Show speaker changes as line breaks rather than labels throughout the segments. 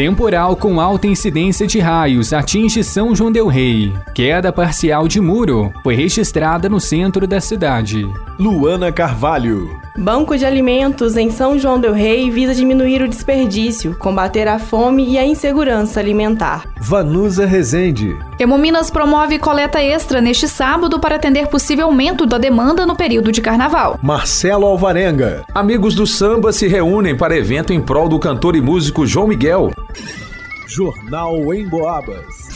Temporal com alta incidência de raios atinge São João del Rei. Queda parcial de muro foi registrada no centro da cidade.
Luana Carvalho.
Banco de Alimentos em São João del Rei visa diminuir o desperdício, combater a fome e a insegurança alimentar.
Vanusa Rezende.
Hemominas promove coleta extra neste sábado para atender possível aumento da demanda no período de carnaval.
Marcelo Alvarenga.
Amigos do samba se reúnem para evento em prol do cantor e músico João Miguel.
Jornal em Boabas.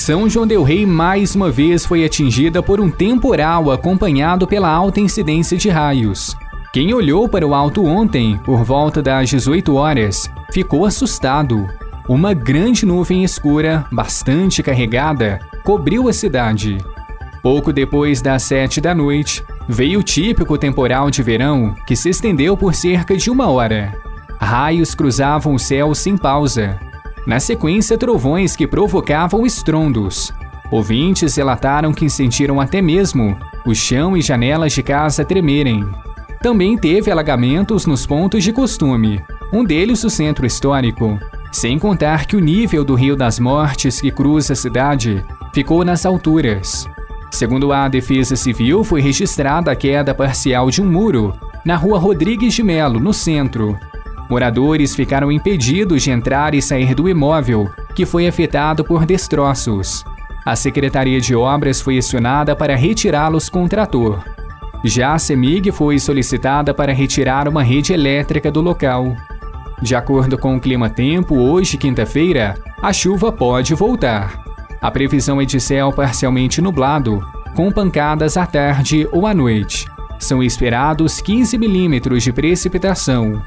São João del Rei mais uma vez foi atingida por um temporal acompanhado pela alta incidência de raios. Quem olhou para o alto ontem, por volta das 18 horas, ficou assustado. Uma grande nuvem escura, bastante carregada, cobriu a cidade. Pouco depois das sete da noite, veio o típico temporal de verão que se estendeu por cerca de uma hora. Raios cruzavam o céu sem pausa. Na sequência, trovões que provocavam estrondos. Ouvintes relataram que sentiram até mesmo o chão e janelas de casa tremerem. Também teve alagamentos nos pontos de costume, um deles o centro histórico. Sem contar que o nível do Rio das Mortes que cruza a cidade ficou nas alturas. Segundo a Defesa Civil, foi registrada a queda parcial de um muro na rua Rodrigues de Melo, no centro, Moradores ficaram impedidos de entrar e sair do imóvel, que foi afetado por destroços. A Secretaria de Obras foi acionada para retirá-los com trator. Já a CEMIG foi solicitada para retirar uma rede elétrica do local. De acordo com o clima-tempo, hoje, quinta-feira, a chuva pode voltar. A previsão é de céu parcialmente nublado, com pancadas à tarde ou à noite. São esperados 15 milímetros de precipitação.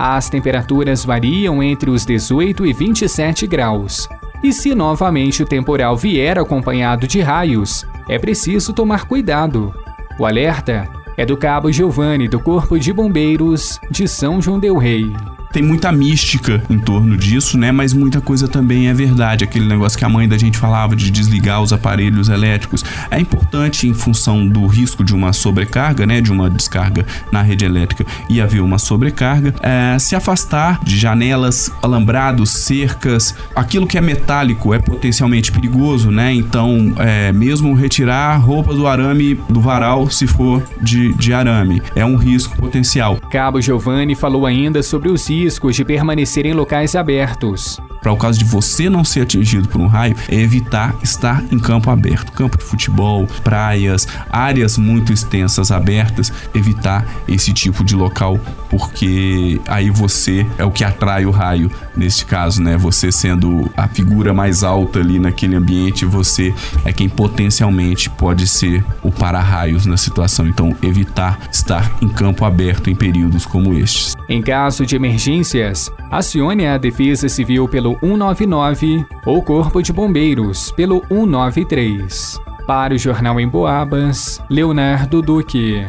As temperaturas variam entre os 18 e 27 graus. E se novamente o temporal vier acompanhado de raios, é preciso tomar cuidado. O alerta é do Cabo Giovanni do Corpo de Bombeiros de São João del Rei
tem muita mística em torno disso, né? Mas muita coisa também é verdade. Aquele negócio que a mãe da gente falava de desligar os aparelhos elétricos. É importante em função do risco de uma sobrecarga, né? De uma descarga na rede elétrica e haver uma sobrecarga, é, se afastar de janelas, alambrados, cercas. Aquilo que é metálico é potencialmente perigoso, né? Então, é, mesmo retirar roupa do arame do varal, se for de, de arame, é um risco potencial.
Cabo Giovanni falou ainda sobre os riscos de permanecer em locais abertos.
Para o caso de você não ser atingido por um raio, é evitar estar em campo aberto, campo de futebol, praias, áreas muito extensas abertas, evitar esse tipo de local, porque aí você é o que atrai o raio neste caso, né? Você sendo a figura mais alta ali naquele ambiente, você é quem potencialmente pode ser o para-raios na situação. Então, evitar estar em campo aberto em períodos como estes.
Em caso de emergências, acione a Defesa Civil pelo 199 ou Corpo de Bombeiros pelo 193. Para o Jornal em Boabas, Leonardo Duque.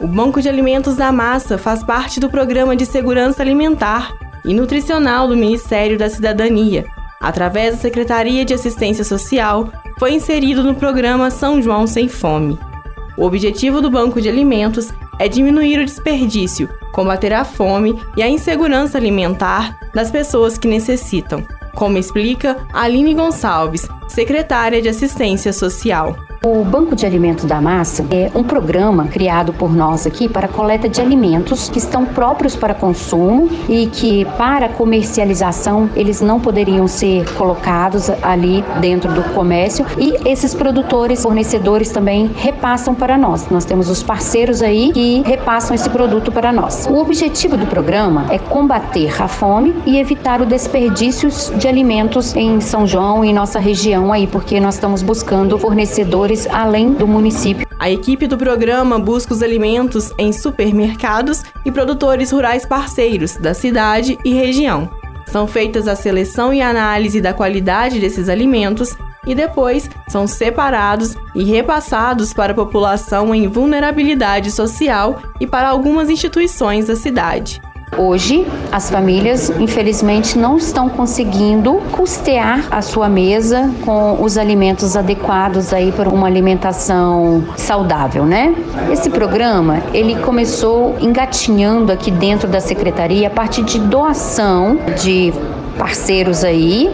O Banco de Alimentos da Massa faz parte do Programa de Segurança Alimentar e Nutricional do Ministério da Cidadania. Através da Secretaria de Assistência Social, foi inserido no programa São João Sem Fome. O objetivo do Banco de Alimentos é diminuir o desperdício, combater a fome e a insegurança alimentar das pessoas que necessitam, como explica Aline Gonçalves, secretária de Assistência Social.
O Banco de Alimentos da Massa é um programa criado por nós aqui para coleta de alimentos que estão próprios para consumo e que para comercialização eles não poderiam ser colocados ali dentro do comércio e esses produtores, fornecedores também repassam para nós. Nós temos os parceiros aí que repassam esse produto para nós. O objetivo do programa é combater a fome e evitar o desperdício de alimentos em São João e nossa região aí, porque nós estamos buscando fornecedores além do município.
A equipe do programa busca os alimentos em supermercados e produtores rurais parceiros da cidade e região. São feitas a seleção e análise da qualidade desses alimentos e depois são separados e repassados para a população em vulnerabilidade social e para algumas instituições da cidade.
Hoje, as famílias, infelizmente, não estão conseguindo custear a sua mesa com os alimentos adequados aí para uma alimentação saudável, né? Esse programa, ele começou engatinhando aqui dentro da secretaria a partir de doação de parceiros aí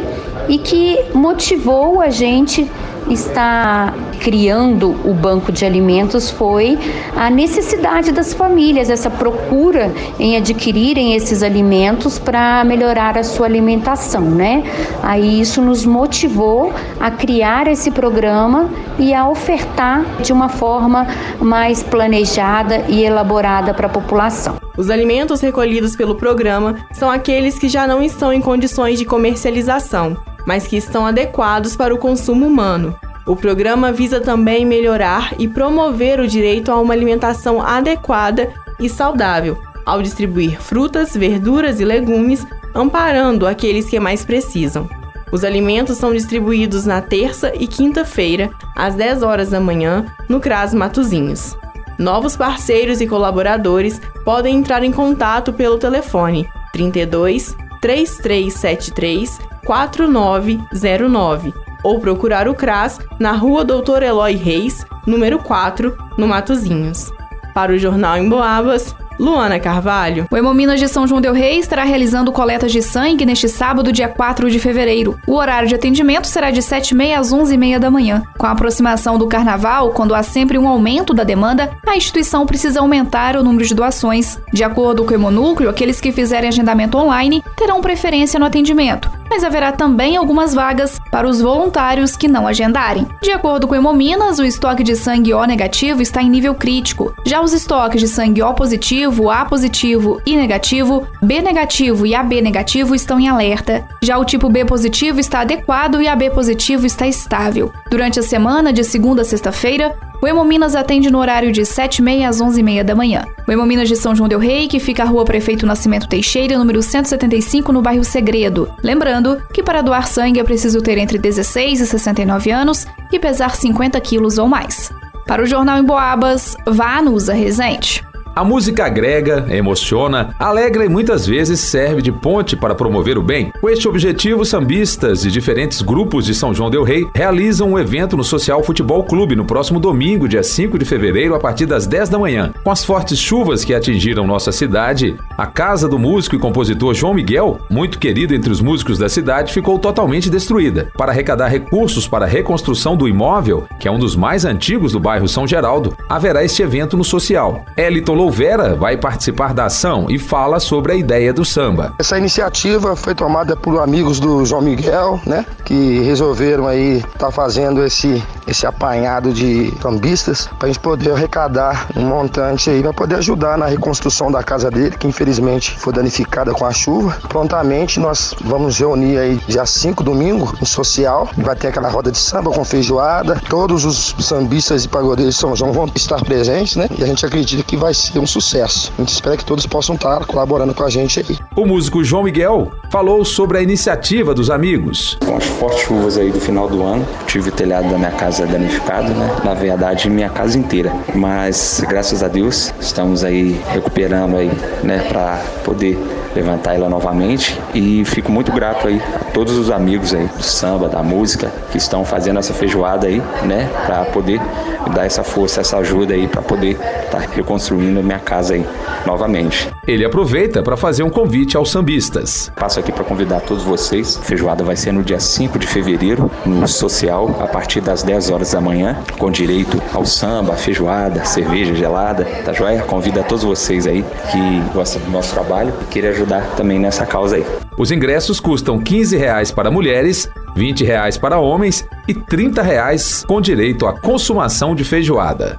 e que motivou a gente está criando o banco de alimentos foi a necessidade das famílias, essa procura em adquirirem esses alimentos para melhorar a sua alimentação, né? Aí isso nos motivou a criar esse programa e a ofertar de uma forma mais planejada e elaborada para a população.
Os alimentos recolhidos pelo programa são aqueles que já não estão em condições de comercialização mas que estão adequados para o consumo humano. O programa visa também melhorar e promover o direito a uma alimentação adequada e saudável, ao distribuir frutas, verduras e legumes, amparando aqueles que mais precisam. Os alimentos são distribuídos na terça e quinta-feira, às 10 horas da manhã, no CRAS Matozinhos. Novos parceiros e colaboradores podem entrar em contato pelo telefone 32 3373 4909 ou procurar o CRAS na Rua Doutor Eloy Reis, número 4, no Matozinhos. Para o Jornal em Boabas, Luana Carvalho.
O Hemominas de São João Del Rei estará realizando coletas de sangue neste sábado, dia 4 de fevereiro. O horário de atendimento será de 7h30 às 11h30 da manhã. Com a aproximação do carnaval, quando há sempre um aumento da demanda, a instituição precisa aumentar o número de doações. De acordo com o Hemonúcleo, aqueles que fizerem agendamento online terão preferência no atendimento mas haverá também algumas vagas para os voluntários que não agendarem. De acordo com Hemominas, o estoque de sangue O negativo está em nível crítico. Já os estoques de sangue O positivo, A positivo e negativo, B negativo e AB negativo estão em alerta. Já o tipo B positivo está adequado e AB positivo está estável. Durante a semana, de segunda a sexta-feira, o Hemominas atende no horário de 7h30 às 11h30 da manhã. O Hemominas de São João Del Rei, que fica à rua Prefeito Nascimento Teixeira, número 175, no bairro Segredo. Lembrando que para doar sangue é preciso ter entre 16 e 69 anos e pesar 50 quilos ou mais. Para o Jornal em Boabas, vá no Usa Resente.
A música agrega, emociona, alegra e muitas vezes serve de ponte para promover o bem. Com este objetivo, sambistas de diferentes grupos de São João Del Rei realizam um evento no Social Futebol Clube no próximo domingo, dia 5 de fevereiro, a partir das 10 da manhã. Com as fortes chuvas que atingiram nossa cidade, a casa do músico e compositor João Miguel, muito querido entre os músicos da cidade, ficou totalmente destruída. Para arrecadar recursos para a reconstrução do imóvel, que é um dos mais antigos do bairro São Geraldo, haverá este evento no Social. Eliton Louvera vai participar da ação e fala sobre a ideia do samba.
Essa iniciativa foi tomada por amigos do João Miguel, né, que resolveram aí estar tá fazendo esse esse apanhado de sambistas para a gente poder arrecadar um montante aí para poder ajudar na reconstrução da casa dele, que infelizmente foi danificada com a chuva. Prontamente nós vamos reunir aí dia 5 domingo no social, vai ter aquela roda de samba com feijoada, todos os sambistas e pagodeiros de São João vão estar presentes, né? E a gente acredita que vai ser um sucesso. A gente espera que todos possam estar colaborando com a gente aí.
O músico João Miguel falou sobre a iniciativa dos amigos.
Com as fortes chuvas aí do final do ano, tive o telhado da minha casa danificado, né? Na verdade, minha casa inteira. Mas graças a Deus estamos aí recuperando aí, né, para poder levantar ela novamente e fico muito grato aí a todos os amigos aí do samba, da música que estão fazendo essa feijoada aí, né, para poder dar essa força, essa ajuda aí para poder estar tá reconstruindo minha casa aí novamente.
Ele aproveita para fazer um convite aos sambistas.
Passo aqui para convidar todos vocês. A feijoada vai ser no dia 5 de fevereiro, no social, a partir das 10 horas da manhã, com direito ao samba, feijoada, cerveja gelada, tá joia? Convido a todos vocês aí que gostam do nosso trabalho e querem ajudar também nessa causa aí.
Os ingressos custam 15 reais para mulheres, 20 reais para homens e 30 reais com direito à consumação de feijoada.